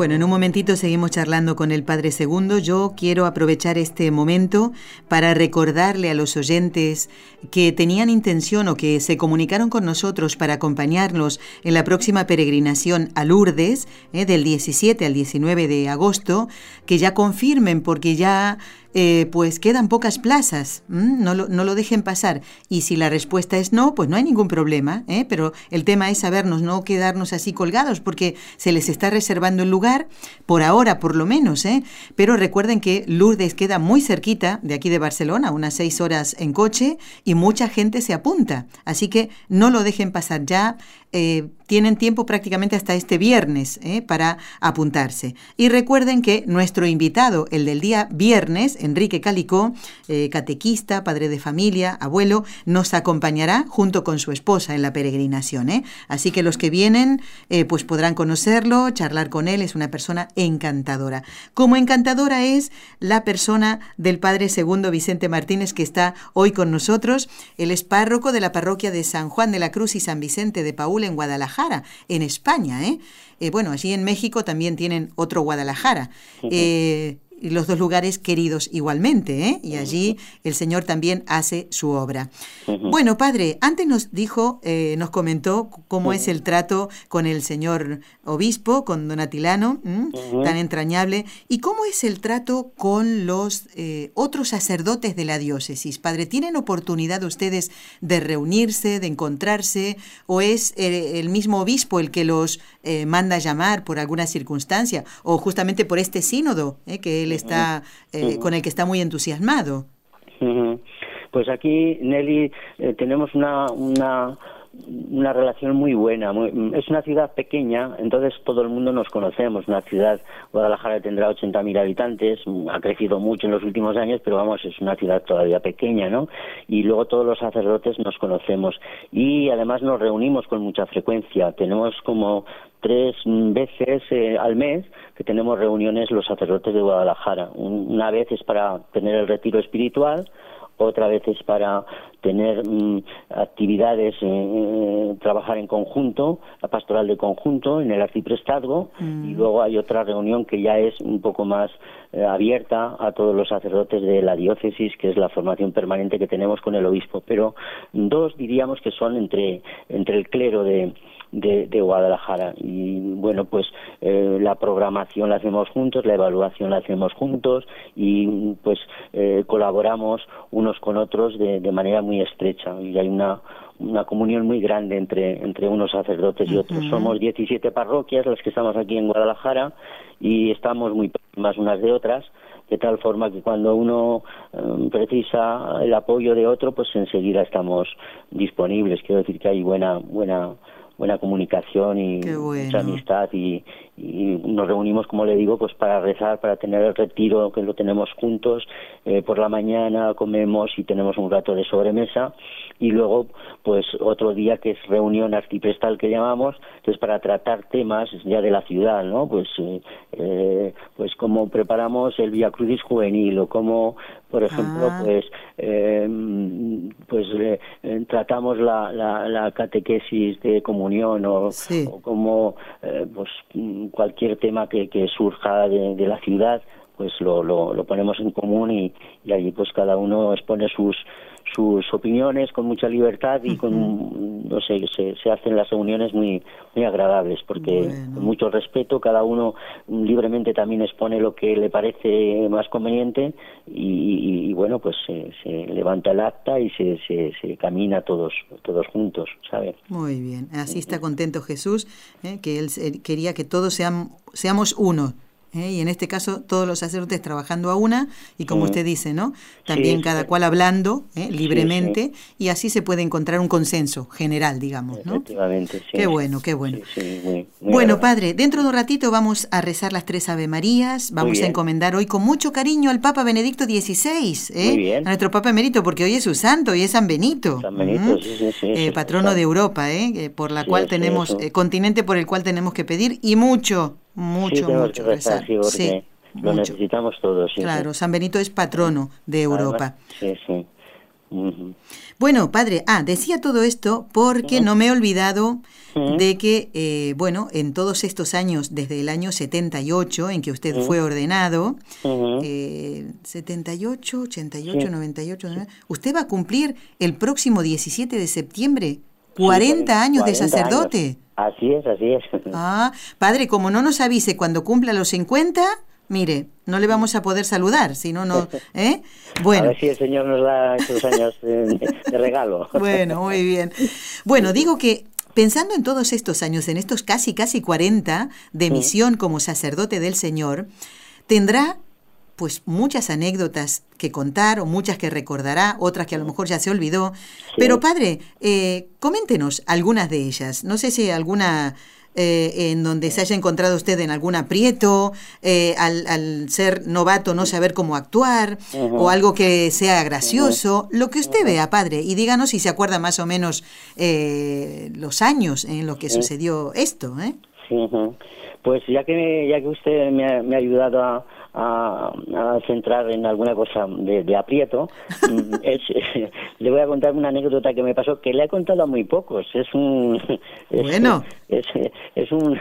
Bueno, en un momentito seguimos charlando con el Padre Segundo. Yo quiero aprovechar este momento para recordarle a los oyentes que tenían intención o que se comunicaron con nosotros para acompañarnos en la próxima peregrinación a Lourdes, eh, del 17 al 19 de agosto, que ya confirmen porque ya eh, pues quedan pocas plazas, no lo, no lo, dejen pasar. Y si la respuesta es no, pues no hay ningún problema, ¿eh? pero el tema es sabernos, no quedarnos así colgados, porque se les está reservando el lugar, por ahora por lo menos, ¿eh? pero recuerden que Lourdes queda muy cerquita de aquí de Barcelona, unas seis horas en coche, y mucha gente se apunta, así que no lo dejen pasar ya. Eh, tienen tiempo prácticamente hasta este viernes ¿eh? para apuntarse. Y recuerden que nuestro invitado, el del día viernes, Enrique Calicó, eh, catequista, padre de familia, abuelo, nos acompañará junto con su esposa en la peregrinación. ¿eh? Así que los que vienen pues podrán conocerlo, charlar con él, es una persona encantadora. Como encantadora es la persona del padre segundo Vicente Martínez que está hoy con nosotros. Él es párroco de la parroquia de San Juan de la Cruz y San Vicente de Paúl en Guadalajara en España. ¿eh? ¿eh? bueno, allí en México también tienen otro Guadalajara los dos lugares queridos igualmente, ¿eh? y allí el Señor también hace su obra. Bueno, padre, antes nos dijo, eh, nos comentó cómo es el trato con el señor obispo, con don Atilano, tan entrañable, y cómo es el trato con los eh, otros sacerdotes de la diócesis. Padre, ¿tienen oportunidad ustedes de reunirse, de encontrarse, o es el mismo obispo el que los manda a llamar por alguna circunstancia, o justamente por este sínodo que él está, eh, con el que está muy entusiasmado. Pues aquí, Nelly, eh, tenemos una, una, una relación muy buena. es una ciudad pequeña, entonces todo el mundo nos conocemos. Una ciudad, Guadalajara tendrá 80.000 habitantes, ha crecido mucho en los últimos años, pero vamos, es una ciudad todavía pequeña, ¿no? Y luego todos los sacerdotes nos conocemos y además nos reunimos con mucha frecuencia. Tenemos como tres veces eh, al mes que tenemos reuniones los sacerdotes de Guadalajara. una vez es para tener el retiro espiritual, otra vez es para tener mm, actividades, eh, eh, trabajar en conjunto, la pastoral de conjunto en el arciprestazgo, mm. y luego hay otra reunión que ya es un poco más abierta a todos los sacerdotes de la diócesis, que es la formación permanente que tenemos con el obispo. Pero dos diríamos que son entre, entre el clero de de, Guadalajara. Y bueno, pues eh, la programación la hacemos juntos, la evaluación la hacemos juntos y pues eh, colaboramos unos con otros de, de manera muy estrecha. Y hay una, una comunión muy grande entre, entre unos sacerdotes y otros. Somos 17 parroquias las que estamos aquí en Guadalajara y estamos muy más unas de otras, de tal forma que cuando uno eh, precisa el apoyo de otro, pues enseguida estamos disponibles. Quiero decir que hay buena, buena buena comunicación y mucha amistad y, nos reunimos como le digo pues para rezar para tener el retiro que lo tenemos juntos eh, por la mañana comemos y tenemos un rato de sobremesa. Y luego pues otro día que es reunión artiprestal que llamamos entonces para tratar temas ya de la ciudad no pues eh, eh pues cómo preparamos el Via Crucis juvenil o cómo por ejemplo, ah. pues, eh, pues eh, tratamos la, la, catequesis de comunión o, como eh, pues cualquier tema que, que surja de, de la ciudad pues lo, lo, lo ponemos en común y, y allí pues cada uno expone sus sus opiniones con mucha libertad y con no sé se, se, hacen las reuniones muy muy agradables porque con mucho respeto cada uno libremente también expone lo que le parece más conveniente y, bueno pues se, se, levanta el acta y se, se, se camina todos todos juntos ¿sabe? muy bien. Así está contento Jesús ¿eh? que él quería que todos sean, seamos uno ¿eh? y en este caso todos los sacerdotes trabajando a una y como usted dice, ¿no? También cada cual hablando ¿eh? libremente y así se puede encontrar un consenso general, digamos, ¿no? Efectivamente, Qué bueno, qué bueno. bueno, padre, dentro de un ratito vamos a rezar las tres Ave Marías, vamos a encomendar hoy con mucho cariño al Papa Benedicto XVI, ¿eh? a nuestro Papa Emérito, porque hoy es su santo y es San Benito, San Benito sí, eh, patrono de Europa, ¿eh? por la cual tenemos, continente por el cual tenemos que pedir y mucho, mucho, mucho rezar. Sí, lo necesitamos todos. claro, San Benito es patrono de Europa. sí, sí. Bueno, padre, ah, decía todo esto porque no me he olvidado de que, eh, bueno, en todos estos años, desde el año 78 en que usted fue ordenado, eh, 78, 88, 98, usted va a cumplir el próximo 17 de septiembre 40 años de sacerdote. Así es, así es. Ah, padre, como no nos avise cuando cumpla los 50, mire, no le vamos a poder saludar, si no, no, (laughs) ¿eh? Bueno. A ver si el Señor nos da esos años de, regalo. (laughs) Bueno, muy bien. Bueno, digo que pensando en todos estos años, en estos casi, casi 40 de misión como sacerdote del Señor, tendrá pues muchas anécdotas que contar o muchas que recordará, otras que a lo mejor ya se olvidó. Pero padre, eh, coméntenos algunas de ellas. No sé si alguna eh, en donde se haya encontrado usted en algún aprieto, eh, al, ser novato no saber cómo actuar, o algo que sea gracioso, lo que usted vea, padre, y díganos si se acuerda más o menos los años en los que sucedió esto. Pues ya que, ya que usted me ha ayudado a a, centrar en alguna cosa de, aprieto, (laughs) mm, (laughs) le voy a contar una anécdota que me pasó que le he contado a muy pocos. Es un. (laughs) bueno. es un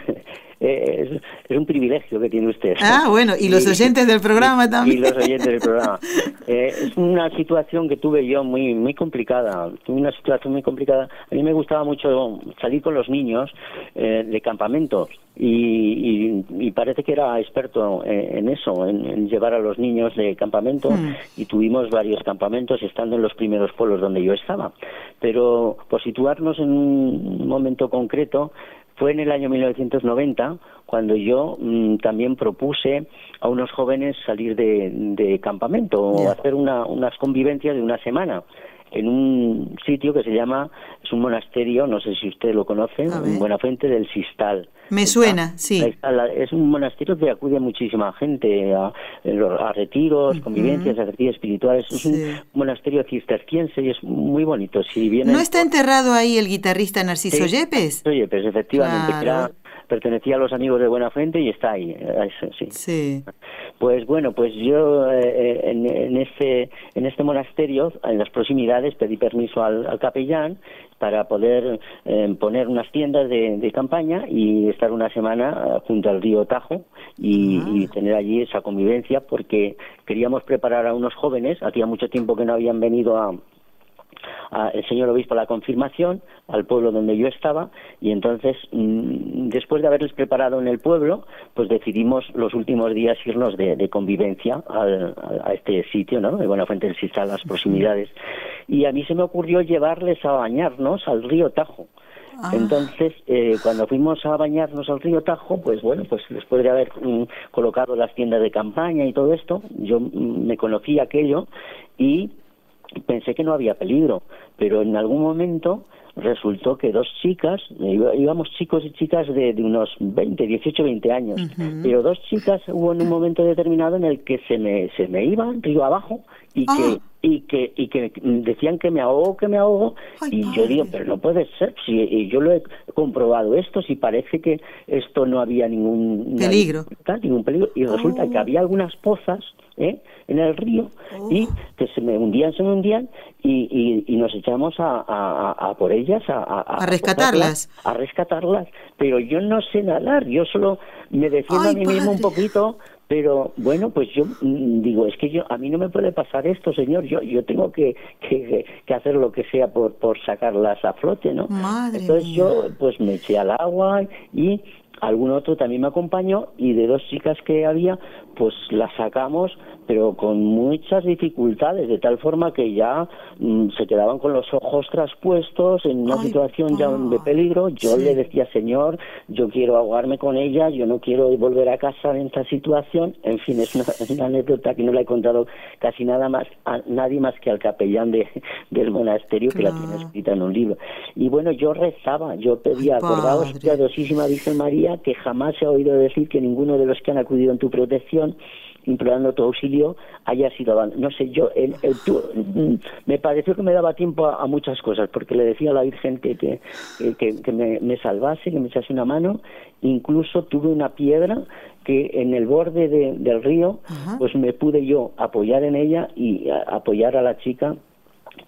es, un privilegio que tiene usted. Ah, bueno, y los oyentes del programa también. Y los oyentes del programa. Eh, es una situación que tuve yo muy muy complicada, tuve una situación muy complicada. A mí me gustaba mucho salir con los niños eh, de campamentos y, y, parece que era experto en, eso, en, llevar a los niños de campamento hmm. y tuvimos varios campamentos estando en los primeros pueblos donde yo estaba. Pero por situarnos en un momento concreto, fue en el año 1990 cuando yo mm, también propuse a unos jóvenes salir de, campamento o hacer unas convivencias de una semana en un sitio que se llama, es un monasterio, no sé si usted lo conoce, en Buenafuente del Sistal. Me suena, sí. es un monasterio que acude muchísima gente a, a retiros, convivencias, a retiros espirituales. Es un monasterio cisterciense y es muy bonito. Si viene ¿No está enterrado ahí el guitarrista Narciso Yepes? Narciso Yepes, efectivamente pertenecía a los amigos de Buena Fuente y está ahí. Eh, sí. Pues bueno, pues yo eh, eh, en, este en este monasterio, en las proximidades, pedí permiso al, capellán para poder poner unas tiendas de, campaña y estar una semana junto al río Tajo y, y, ah. tener allí esa convivencia porque queríamos preparar a unos jóvenes, hacía mucho tiempo que no habían venido a, el señor obispo la confirmación al pueblo donde yo estaba y entonces mm, después de haberles preparado en el pueblo pues decidimos los últimos días irnos de, convivencia a este sitio no de Buenafuente del Sistal las proximidades. Y a mí se me ocurrió llevarles a bañarnos al río Tajo. Ah. entonces, eh, cuando fuimos a bañarnos al río Tajo, pues bueno, pues después de haber mm, colocado las tiendas de campaña y todo esto, yo mm, me conocí aquello y pensé que no había peligro, pero en algún momento resultó que dos chicas, íbamos chicos y chicas de, unos 20, 18, 20 años, pero dos chicas hubo en un momento determinado en el que se me, se me iban río abajo y que Ah. y que y que decían que me ahogo, que me ahogo Ay, y yo digo, pero no puede ser, si yo lo he comprobado esto, si parece que esto no había ningún Peligro. ningún peligro y resulta Oh. que había algunas pozas ¿eh? en el río y Oh. que se me hundían, se me hundían y, y, y nos echamos a, a, a- a por ellas, a, a, A rescatarlas. a rescatarlas, pero yo no sé nadar, yo solo me defiendo Ay, a mí mismo un poquito, pero bueno, pues yo mm, digo, es que yo a mí no me puede pasar esto, señor, yo yo tengo que, que, que hacer lo que sea por, por sacarlas a flote, ¿no? Madre Entonces mía. yo pues me eché al agua y algún otro también me acompañó y de dos chicas que había pues las sacamos pero con muchas dificultades de tal forma que ya mm, se quedaban con los ojos traspuestos en una Ay, situación ya de peligro. Yo Sí. le decía señor yo quiero ahogarme con ella yo no quiero volver a casa en esta situación en fin es una, es una anécdota que no la he contado casi nada más a nadie más que al capellán de, del monasterio que la tiene escrita en un libro. Y bueno yo rezaba yo pedía Ay, acordaos piadosísima Virgen María que jamás se ha oído decir que ninguno de los que han acudido en tu protección implorando tu auxilio haya sido. No sé, yo, el, el- tú- mm, me pareció que me daba tiempo a, a muchas cosas, porque le decía a la Virgen que, que, que- que- que me, me salvase, que me echase una mano. Incluso tuve una piedra que en el borde de- del río, Ajá. pues me pude yo apoyar en ella y a- apoyar a la chica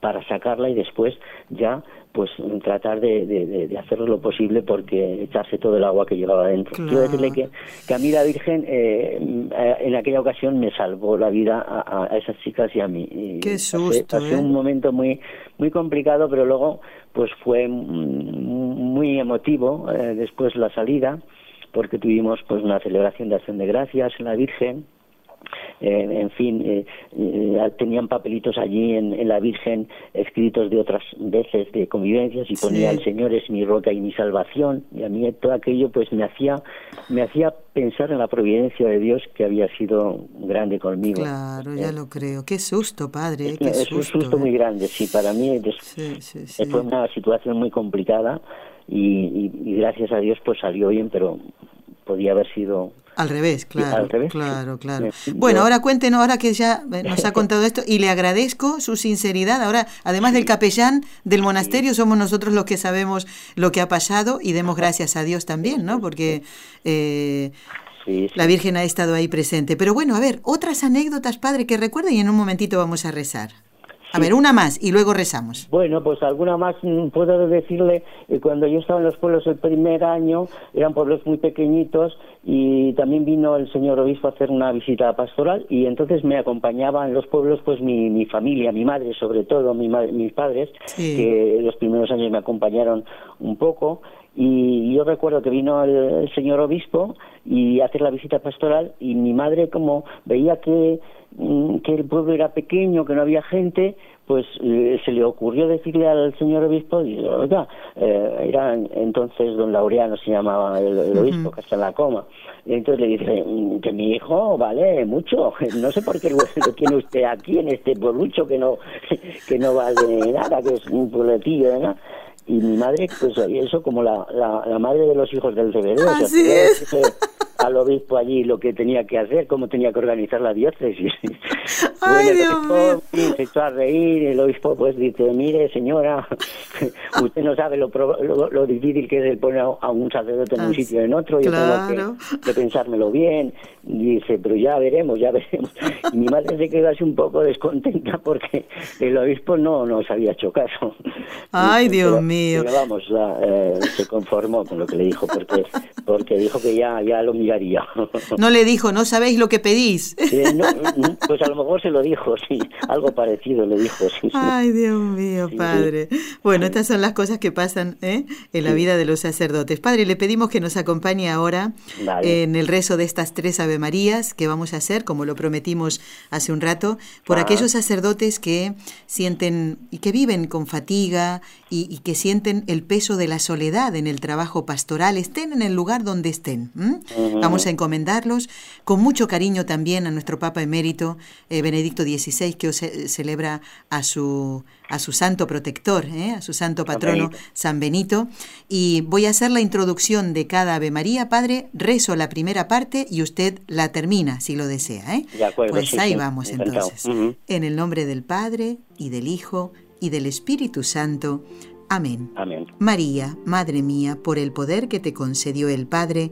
para sacarla y después ya pues tratar de, de, hacer lo posible porque echarse todo el agua que llevaba dentro. Claro. Quiero decirle que, que a mí la Virgen eh, eh, en aquella ocasión me salvó la vida a, a esas chicas y a mí. Y Qué susto, pasé ¿eh? un momento muy muy complicado, pero luego pues fue mm, muy emotivo eh, después la salida porque tuvimos pues una celebración de acción de gracias en la Virgen eh, en fin, eh, eh, tenían papelitos allí en, en la Virgen escritos de otras veces de convivencias y ponía Sí. el Señor es mi roca y mi salvación y a mí todo aquello pues me hacía me hacía pensar en la providencia de Dios que había sido grande conmigo. Claro, ya lo creo. Qué susto, padre, Es, qué es susto. un susto ¿eh? muy grande, sí, para mí sí, sí. fue una situación muy complicada y, y- y gracias a Dios pues salió bien, pero podía haber sido Al revés, claro. al revés, sí. Claro, claro. Bueno, ahora cuéntenos, ahora que ya eh, nos (laughs) ha contado esto, y le agradezco su sinceridad. Ahora, además del capellán del monasterio, somos nosotros los que sabemos lo que ha pasado y demos gracias a Dios también, ¿no? Porque eh, sí, sí. la Virgen ha estado ahí presente. Pero bueno, a ver, otras anécdotas, padre, que recuerde y en un momentito vamos a rezar. A ver, una más y luego rezamos. Bueno, pues alguna más mm, puedo decirle, eh, cuando yo estaba en los pueblos el primer año, eran pueblos muy pequeñitos y también vino el señor obispo a hacer una visita pastoral y entonces me acompañaba en los pueblos pues mi, mi familia, mi madre sobre todo, mi ma- mis padres, Sí. que los primeros años me acompañaron un poco y yo recuerdo que vino el, el señor obispo y a hacer la visita pastoral y mi madre como veía que mm, que el pueblo era pequeño, que no había gente, pues eh, se le ocurrió decirle al señor obispo, y, oiga, eh, era entonces don Laureano se llamaba el, el obispo, que está en la coma, y entonces le dice "Mm, que mi hijo vale mucho, (laughs) no sé por qué lo, tiene usted aquí en este pueblucho que no (laughs) que no vale nada, que es un puebletillo de nada. Y mi madre, pues eso como la, la, la madre de los hijos del Reverendo, o sea, es. Al obispo allí lo que tenía que hacer, cómo tenía que organizar la diócesis. (laughs) Ay, el Dios obispo se echó a reír, el obispo pues dice, mire señora, (laughs) usted no sabe lo, lo, lo difícil que es el poner a, un sacerdote en Ah, un sitio y en otro, yo claro. tengo que, que pensármelo bien, dice, pero ya veremos, ya veremos. Y mi madre se quedó así un poco descontenta porque el obispo no nos había hecho caso. Ay, Pero- Dios mío. Pero vamos, la- eh, se conformó con lo que le dijo porque porque dijo que ya ya lo No le dijo, no sabéis lo que pedís. Eh, no, mm, pues a lo mejor se lo dijo, sí, algo parecido le dijo, sí. Ay, Dios mío, Sí, Padre. Bueno, estas son las cosas que pasan ¿eh? en la vida de los sacerdotes. Padre, le pedimos que nos acompañe ahora Vale. en el rezo de estas tres Ave Marías que vamos a hacer, como lo prometimos hace un rato, por Ah. aquellos sacerdotes que sienten y que viven con fatiga y, y que sienten el peso de la soledad en el trabajo pastoral, estén en el lugar donde estén. ¿m? Ujú. Vamos a encomendarlos con mucho cariño también a nuestro Papa emérito eh, Benedicto XVI, que hoy se- celebra a su, a su santo protector, ¿eh? a su santo patrono San Benito. Y voy a hacer la introducción de cada Ave María, Padre. Rezo la primera parte y usted la termina, si lo desea. ¿eh? De acuerdo, pues sí, ahí sí, vamos encantado. entonces. En el nombre del Padre y del Hijo y del Espíritu Santo. Amén. Amén. María, Madre mía, por el poder que te concedió el Padre,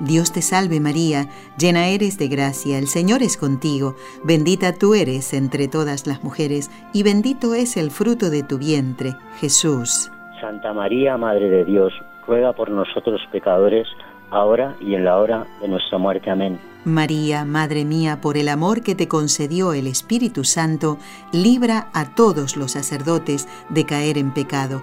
Dios te salve María, llena eres de gracia, el Señor es contigo, bendita tú eres entre todas las mujeres, y bendito es el fruto de tu vientre, Jesús. Santa María, Madre de Dios, ruega por nosotros pecadores, ahora y en la hora de nuestra muerte. Amén. María, Madre mía, por el amor que te concedió el Espíritu Santo, libra a todos los sacerdotes de caer en pecado.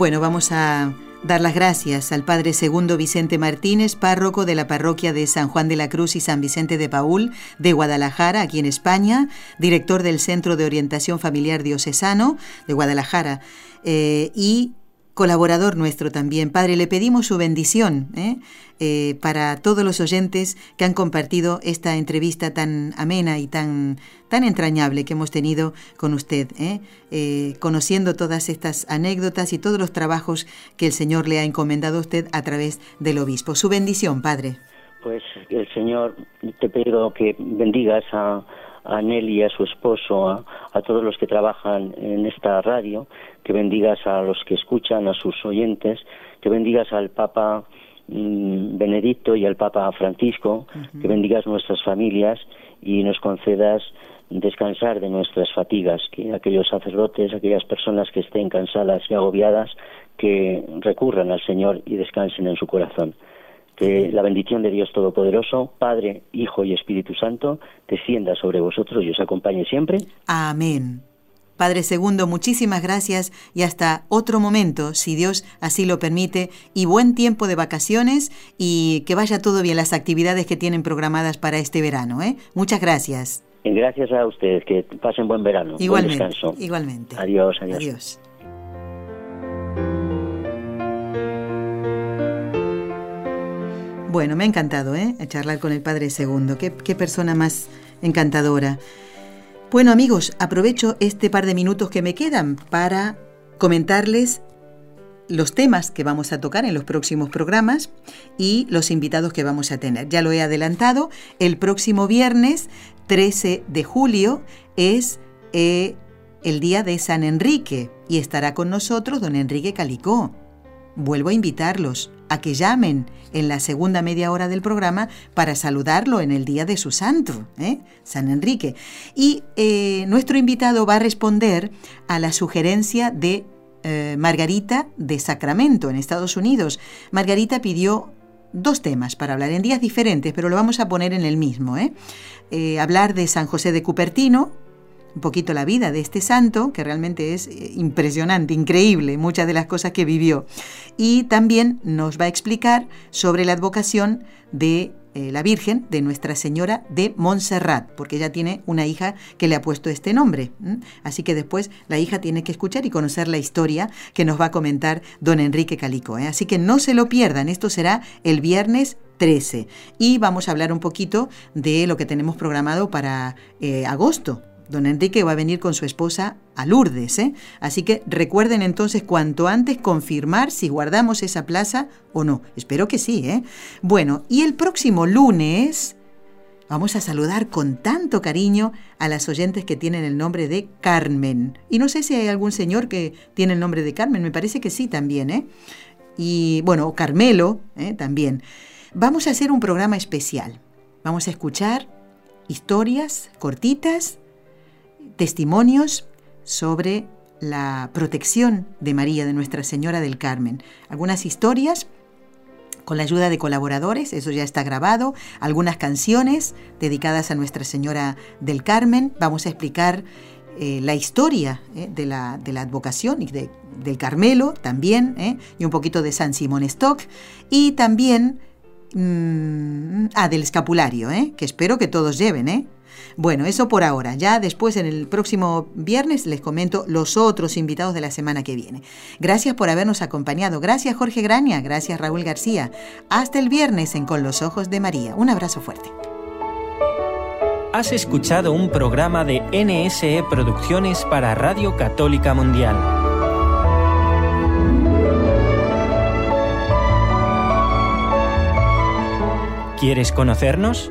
Bueno, vamos a dar las gracias al Padre Segundo Vicente Martínez, párroco de la parroquia de San Juan de la Cruz y San Vicente de Paul de Guadalajara, aquí en España, director del Centro de Orientación Familiar Diocesano de Guadalajara. Eh, y colaborador nuestro también. Padre, le pedimos su bendición ¿eh? Eh, para todos los oyentes que han compartido esta entrevista tan amena y tan, tan entrañable que hemos tenido con usted, ¿eh? Eh, conociendo todas estas anécdotas y todos los trabajos que el Señor le ha encomendado a usted a través del obispo. Su bendición, Padre. Pues el Señor, te pido que bendigas a, a Nelly a su esposo, a, a todos los que trabajan en esta radio, que bendigas a los que escuchan, a sus oyentes, que bendigas al Papa mm, Benedicto y al Papa Francisco, que bendigas nuestras familias y nos concedas descansar de nuestras fatigas, que aquellos sacerdotes, aquellas personas que estén cansadas y agobiadas, que recurran al Señor y descansen en su corazón. Que la bendición de Dios Todopoderoso, Padre, Hijo y Espíritu Santo, descienda sobre vosotros y os acompañe siempre. Amén. Padre Segundo, muchísimas gracias y hasta otro momento, si Dios así lo permite, y buen tiempo de vacaciones y que vaya todo bien las actividades que tienen programadas para este verano. ¿eh? Muchas gracias. Gracias a ustedes, que pasen buen verano, Igualmente. buen descanso. Igualmente. Adiós, adiós. Adiós. Bueno, me ha encantado, ¿eh? Charlar con el Padre Segundo. Qué, persona más encantadora. Bueno, amigos, aprovecho este par de minutos que me quedan para comentarles los temas que vamos a tocar en los próximos programas y los invitados que vamos a tener. Ya lo he adelantado, el próximo viernes 13 de julio es eh, el día de San Enrique y estará con nosotros don Enrique Calicó. Vuelvo a invitarlos a que llamen en la segunda media hora del programa para saludarlo en el día de su santo, ¿eh? San Enrique. Y eh, nuestro invitado va a responder a la sugerencia de eh, Margarita de Sacramento, en Estados Unidos. Margarita pidió dos temas para hablar en días diferentes, pero lo vamos a poner en el mismo. ¿eh? Hablar de San José de Cupertino, un poquito la vida de este santo, que realmente es eh, impresionante, increíble, muchas de las cosas que vivió. Y también nos va a explicar sobre la advocación de eh, la Virgen, de Nuestra Señora de Montserrat, porque ella tiene una hija que le ha puesto este nombre. Así que después la hija tiene que escuchar y conocer la historia que nos va a comentar don Enrique Calico. ¿eh? Así que no se lo pierdan, esto será el viernes 13. Y vamos a hablar un poquito de lo que tenemos programado para agosto. Don Enrique va a venir con su esposa a Lourdes, ¿eh? Así que recuerden entonces cuanto antes confirmar si guardamos esa plaza o no. Espero que sí, ¿eh? Bueno, y el próximo lunes Vamos a saludar con tanto cariño a las oyentes que tienen el nombre de Carmen. Y no sé si hay algún señor que tiene el nombre de Carmen, me parece que sí también, ¿eh? Y bueno, Carmelo ¿eh? también. Vamos a hacer un programa especial. Vamos a escuchar historias cortitas, testimonios sobre la protección de María, de Nuestra Señora del Carmen. Algunas historias con la ayuda de colaboradores, eso ya está grabado, algunas canciones dedicadas a Nuestra Señora del Carmen. Vamos a explicar eh, la historia eh, de, la, de, la, advocación y del Carmelo también, eh, y un poquito de San Simón Stock, y también mm, ah, del escapulario, que espero que todos lleven, bueno, eso por ahora. Ya después en el próximo viernes les comento los otros invitados de la semana que viene. Gracias por habernos acompañado. Gracias Jorge Graña. Gracias Raúl García. Hasta el viernes en Con los Ojos de María. Un abrazo fuerte. Has escuchado un programa de NSE Producciones para Radio Católica Mundial. ¿Quieres conocernos?